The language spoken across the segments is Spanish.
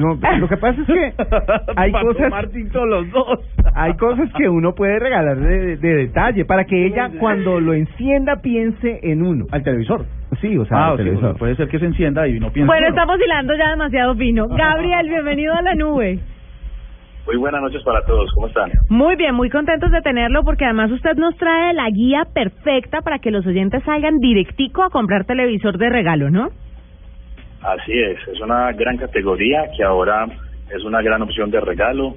No, lo que pasa es que hay cosas tomar tinto los dos. hay cosas que uno puede regalar de, de detalle para que ella cuando lo encienda piense en uno. Al televisor. Sí, o sea, Ah, al televisor. puede ser que se encienda y no piense. Bueno, estamos hilando ya demasiado fino. Gabriel, bienvenido a la nube. Muy buenas noches para todos, ¿cómo están? Muy bien, muy contentos de tenerlo porque además usted nos trae la guía perfecta para que los oyentes salgan directico a comprar televisor de regalo, ¿no? Así es, es una gran categoría que ahora es una gran opción de regalo,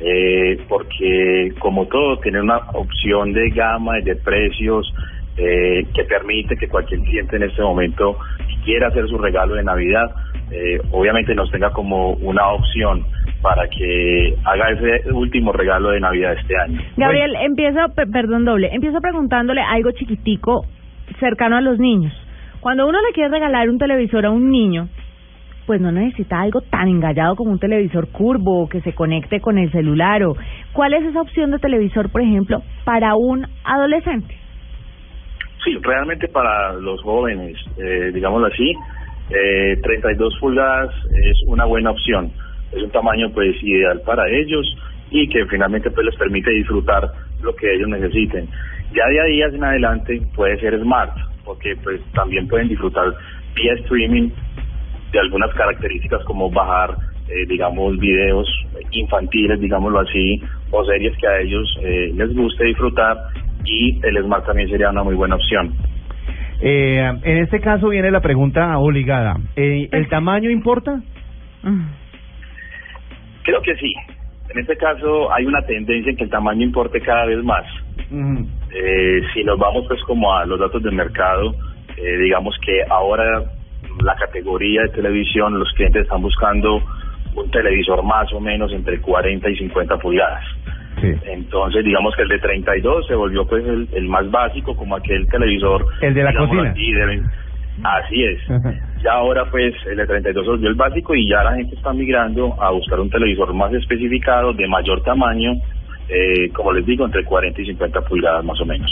eh, porque como todo tiene una opción de gama y de precios eh, que permite que cualquier cliente en este momento si quiera hacer su regalo de Navidad, eh, obviamente nos tenga como una opción para que haga ese último regalo de Navidad este año. Gabriel, empiezo, pe- perdón, doble, empiezo preguntándole algo chiquitico cercano a los niños. Cuando uno le quiere regalar un televisor a un niño, pues no necesita algo tan engallado como un televisor curvo que se conecte con el celular o ¿cuál es esa opción de televisor, por ejemplo, para un adolescente? Sí, realmente para los jóvenes, eh, digámoslo así, eh, 32 pulgadas es una buena opción. Es un tamaño pues ideal para ellos y que finalmente pues les permite disfrutar lo que ellos necesiten. Ya de ahí en adelante puede ser smart, porque pues también pueden disfrutar vía streaming de algunas características como bajar, eh, digamos, videos infantiles, digámoslo así, o series que a ellos eh, les guste disfrutar y el Smart también sería una muy buena opción. Eh, en este caso viene la pregunta obligada. Eh, ¿El tamaño importa? Creo que sí. En este caso hay una tendencia en que el tamaño importe cada vez más. Eh, si nos vamos pues como a los datos del mercado, eh, digamos que ahora la categoría de televisión, los clientes están buscando un televisor más o menos entre 40 y 50 pulgadas. Entonces, digamos que el de 32 se volvió pues el, el más básico, como aquel televisor. El de la cocina. de así es. Ya ahora pues el de 32 se volvió el básico y ya la gente está migrando a buscar un televisor más especificado, de mayor tamaño, eh, como les digo, entre 40 y 50 pulgadas más o menos.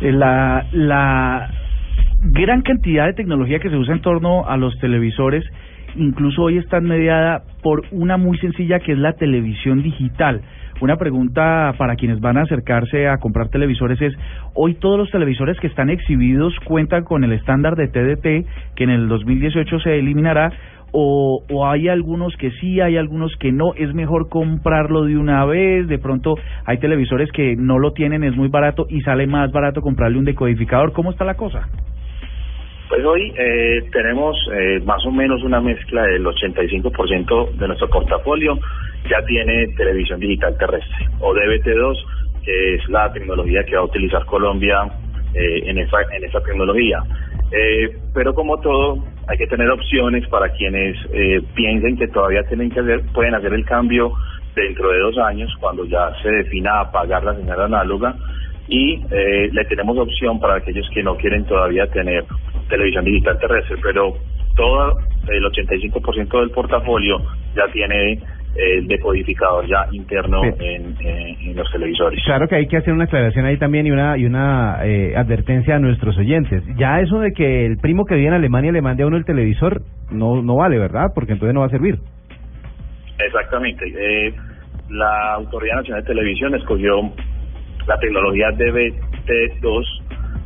Eh, La, la gran cantidad de tecnología que se usa en torno a los televisores, incluso hoy está mediada por una muy sencilla que es la televisión digital. Una pregunta para quienes van a acercarse a comprar televisores es, hoy todos los televisores que están exhibidos cuentan con el estándar de TDT que en el 2018 se eliminará o, hay algunos que sí, hay algunos que no, es mejor comprarlo de una vez, de pronto hay televisores que no lo tienen, es muy barato y sale más barato comprarle un decodificador, ¿cómo está la cosa? Pues hoy eh, tenemos eh, más o menos una mezcla del 85% de nuestro portafolio ya tiene televisión digital terrestre o DVT2, que es la tecnología que va a utilizar Colombia eh, en esa en esa tecnología. Eh, pero como todo, hay que tener opciones para quienes eh, piensen que todavía tienen que hacer, pueden hacer el cambio dentro de dos años, cuando ya se defina apagar la señal análoga, y eh, le tenemos opción para aquellos que no quieren todavía tener televisión digital terrestre, pero todo el 85% del portafolio ya tiene eh, el decodificador ya interno Sí. en, los televisores. Claro que hay que hacer una aclaración ahí también y una y una eh, advertencia a nuestros oyentes. Ya eso de que el primo que vive en Alemania le mande a uno el televisor no no vale, ¿verdad? Porque entonces no va a servir. Exactamente. Eh, la Autoridad Nacional de Televisión escogió la tecnología DVT2,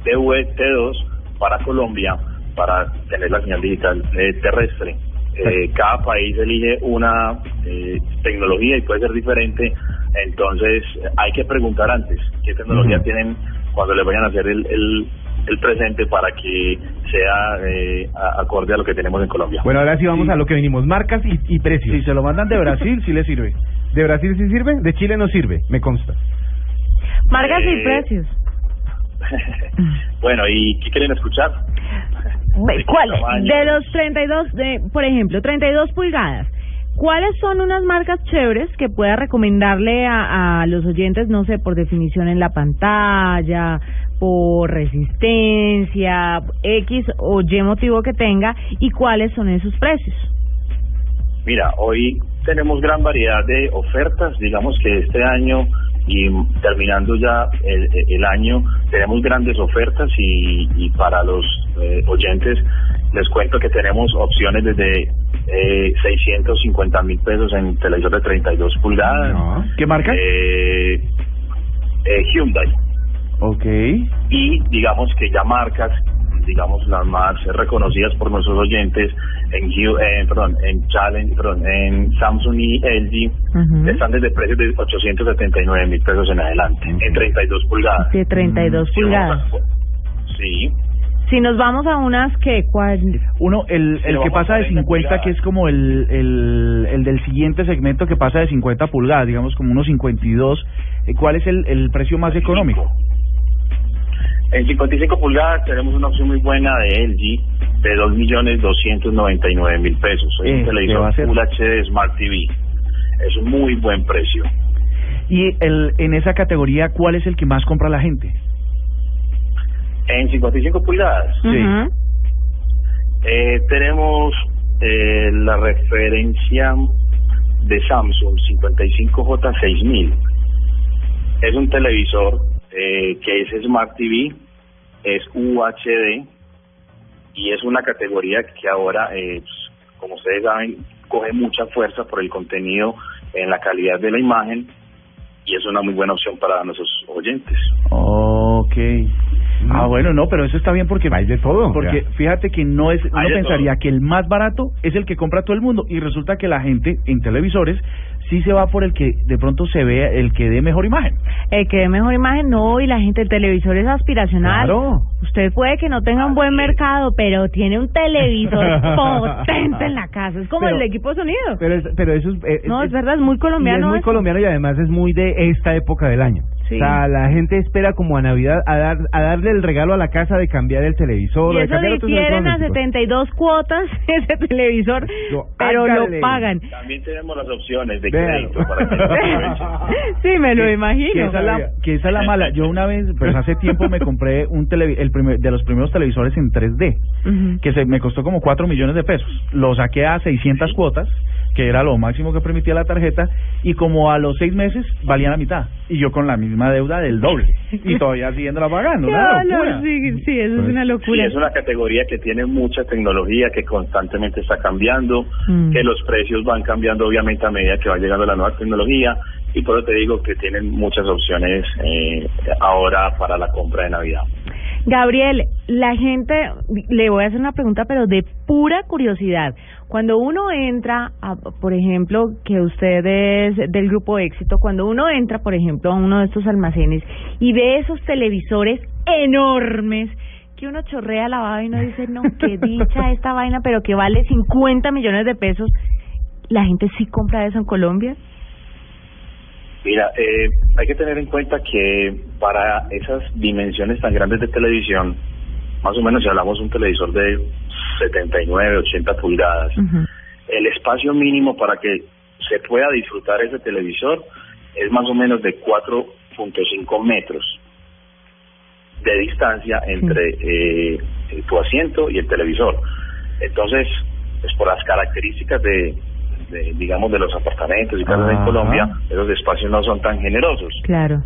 DVT2 para Colombia para tener la señal digital eh, terrestre. Eh, cada país elige una eh, tecnología y puede ser diferente, entonces hay que preguntar antes qué tecnología tienen cuando le vayan a hacer el, el, el presente para que sea eh, a- acorde a lo que tenemos en Colombia. Bueno, ahora sí vamos a lo que vinimos, marcas y, y precios. Si se lo mandan de Brasil, sí le sirve. ¿De Brasil sí sirve? De Chile no sirve, me consta. Marcas y Eh, precios. bueno, ¿y qué quieren escuchar? ¿Cuál? De los 32, de, por ejemplo, 32 pulgadas. ¿Cuáles son unas marcas chéveres que pueda recomendarle a, a los oyentes, no sé, por definición en la pantalla, por resistencia, X o Y motivo que tenga, y cuáles son esos precios? Mira, hoy tenemos gran variedad de ofertas, digamos que este año y terminando ya el, el año tenemos grandes ofertas y, y para los eh, oyentes Les cuento que tenemos opciones desde eh, 650 mil pesos en televisor de 32 pulgadas. No. ¿Qué marca? Eh, eh, Hyundai. Ok. y digamos que ya marcas digamos las más reconocidas por nuestros oyentes en Hue- eh, perdón en Challenge perdón en Samsung y LG están desde precios de 879 mil pesos en adelante en 32 pulgadas De 32 Si vamos pulgadas. sí Si nos vamos a unas que, ¿cuál? Uno, el, el que pasa de 40 50, que es como el, el, el del siguiente segmento que pasa de 50 pulgadas, digamos como unos 52. eh, ¿Cuál es el, el precio más económico? En 55 pulgadas tenemos una opción muy buena de LG de 2.299.000 pesos es un televisor Full HD Smart TV es un muy buen precio Y el, en esa categoría, ¿cuál es el que más compra la gente? en 55 pulgadas Sí. Eh, tenemos eh, la referencia de Samsung 55J6000. Es un televisor eh, que es Smart TV, es UHD y es una categoría que ahora, eh, pues, como ustedes saben, coge mucha fuerza por el contenido en la calidad de la imagen y es una muy buena opción para nuestros oyentes. Ok. Ah, bueno, no, pero eso está bien porque... Hay de todo. Porque fíjate que no es, uno pensaría todo. que el más barato es el que compra todo el mundo y resulta que la gente en televisores sí se va por el que de pronto se ve el que dé mejor imagen. El que dé mejor imagen, no, y la gente, el televisor es aspiracional. Claro. Usted puede que no tenga un buen mercado, pero tiene un televisor potente en la casa. Es como Pero- el equipo de sonido. Pero, es- pero eso es... eh, no, eh, es verdad, es muy y colombiano. es muy eso. colombiano y además es muy de esta época del año. Sí. O sea, la gente espera como a Navidad a, dar, a darle el regalo a la casa de cambiar el televisor. Y de eso cambiar difieren a electrodomésticos. 72 cuotas ese televisor, Yo, pero lo pagan. También tenemos las opciones de crédito para que lo sí, me lo Que- imagino. Que esa, es la, que esa es la mala. Yo una vez, pues hace tiempo me compré un televi el primer, de los primeros televisores en 3D, Ujú. que se me costó como 4 millones de pesos. Lo saqué a 600 cuotas, que era lo máximo que permitía la tarjeta, y como a los 6 meses valía la mitad. Y yo con la misma deuda del doble. Y todavía siguiéndola pagando. Una Claro, locura. sí, sí, eso es Pues, una Sí, locura. es una categoría que tiene mucha tecnología, que constantemente está cambiando, Mm. que los precios van cambiando obviamente a medida que va llegando la nueva tecnología y por eso te digo que tienen muchas opciones eh, ahora para la compra de Navidad. Gabriel, la gente, le voy a hacer una pregunta, pero de pura curiosidad. Cuando uno entra, a, por ejemplo, que usted es del grupo éxito, cuando uno entra, por ejemplo, a uno de estos almacenes y ve esos televisores enormes, que uno chorrea la vaina y dice, no, qué dicha esta vaina, pero que vale 50 millones de pesos, ¿la gente sí compra eso en Colombia? Mira, eh, hay que tener en cuenta que para esas dimensiones tan grandes de televisión, más o menos si hablamos de un televisor de 79, 80 pulgadas, Ujú. el espacio mínimo para que se pueda disfrutar ese televisor es más o menos de 4.5 metros de distancia entre eh, tu asiento y el televisor. Entonces, pues por las características de, de, digamos, de los apartamentos y casas en. Colombia, esos espacios no son tan generosos. Claro.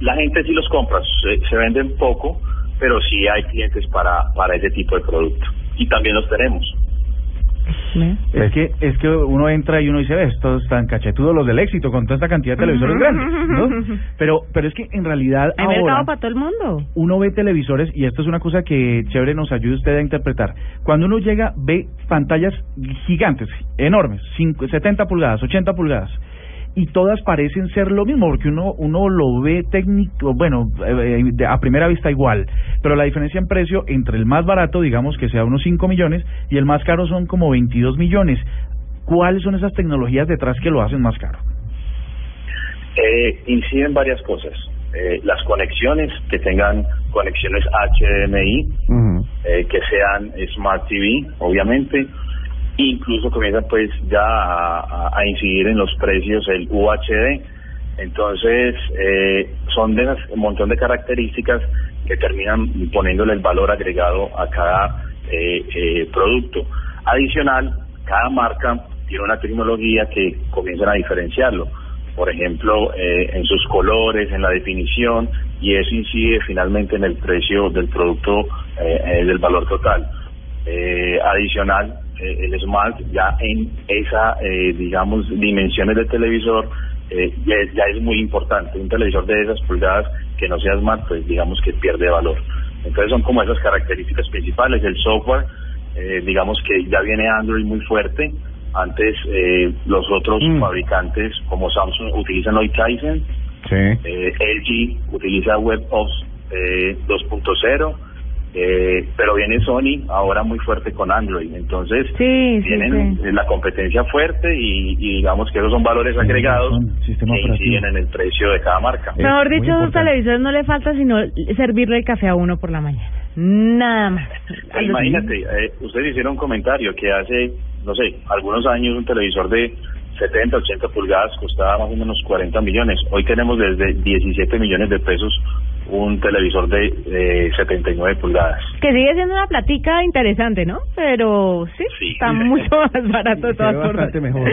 La gente sí los compra, se, se venden poco, pero sí hay clientes para, para ese tipo de producto. Y también los tenemos. Es que es que uno entra y uno dice, "Ve, estos están cachetudos los del éxito con toda esta cantidad de televisores grandes, ¿no? Pero pero es que en realidad Hay ahora para todo el mundo. uno ve televisores y esto es una cosa que chévere nos ayuda usted a interpretar. Cuando uno llega ve pantallas gigantes, enormes, cinco- 70 pulgadas, 80 pulgadas y todas parecen ser lo mismo porque uno uno lo ve técnico, bueno, eh, de- a primera vista igual, pero la diferencia en precio entre el más barato, digamos que sea unos 5 millones y el más caro son como 22 millones. ¿Cuáles son esas tecnologías detrás que lo hacen más caro? Eh, inciden varias cosas. Eh, las conexiones, que tengan conexiones HDMI, eh, que sean Smart TV, obviamente. Incluso comienzan pues ya a, incidir en los precios el UHD. Entonces, eh, son de un montón de características que terminan poniéndole el valor agregado a cada eh, eh, producto. Adicional, cada marca tiene una tecnología que comienzan a diferenciarlo. Por ejemplo, eh, en sus colores, en la definición, y eso incide finalmente en el precio del producto, del valor total. Adicional, el Smart ya en esa, eh, digamos, dimensiones del televisor eh, ya, es- ya es muy importante. Un televisor de esas pulgadas que no sea Smart, pues digamos que pierde valor. Entonces son como esas características principales. El software, eh, digamos que ya viene Android muy fuerte. Antes eh, los otros Mm. fabricantes como Samsung utilizan hoy Tizen, Sí. eh, LG utiliza WebOS eh, 2.0, eh, pero viene Sony ahora muy fuerte con Android. Entonces Sí, tienen sí. eh, la competencia fuerte y, y digamos que esos son valores agregados sistema que inciden en el precio de cada marca. Eh, Mejor muy dicho, importante. televisores no le falta sino servirle el café a uno por la mañana. Nada más. Imagínate, eh, ustedes hicieron un comentario que hace, no sé, algunos años un televisor de 70, 80 pulgadas costaba más o menos 40 millones. Hoy tenemos desde 17 millones de pesos un televisor de eh, 79 pulgadas. Que sigue siendo una platica interesante, ¿no? Pero sí, Sí. está mucho más barato de todas formas. bastante mejor.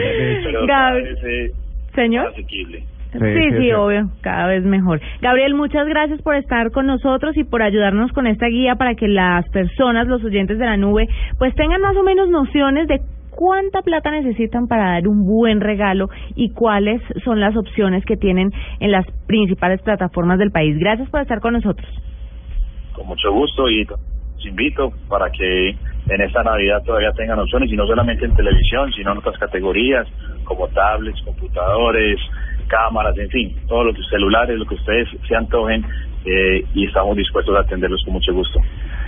Pero cada Gab- vez eh, Señor. asequible. Sí, Sí, sí, sí, sí. obvio, cada vez mejor. Gabriel, muchas gracias por estar con nosotros y por ayudarnos con esta guía para que las personas, los oyentes de la nube, pues tengan más o menos nociones de cuánta plata necesitan para dar un buen regalo y cuáles son las opciones que tienen en las principales plataformas del país. Gracias por estar con nosotros. Con mucho gusto y los invito para que en esta Navidad todavía tengan opciones y no solamente en televisión, sino en otras categorías como tablets, computadores, cámaras, en fin, todos los celulares, lo que ustedes se antojen eh, y estamos dispuestos a atenderlos con mucho gusto.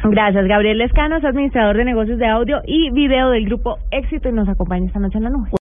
Gracias. Gabriel Lescano es administrador de negocios de audio y video del grupo Éxito y nos acompaña esta noche en la nube.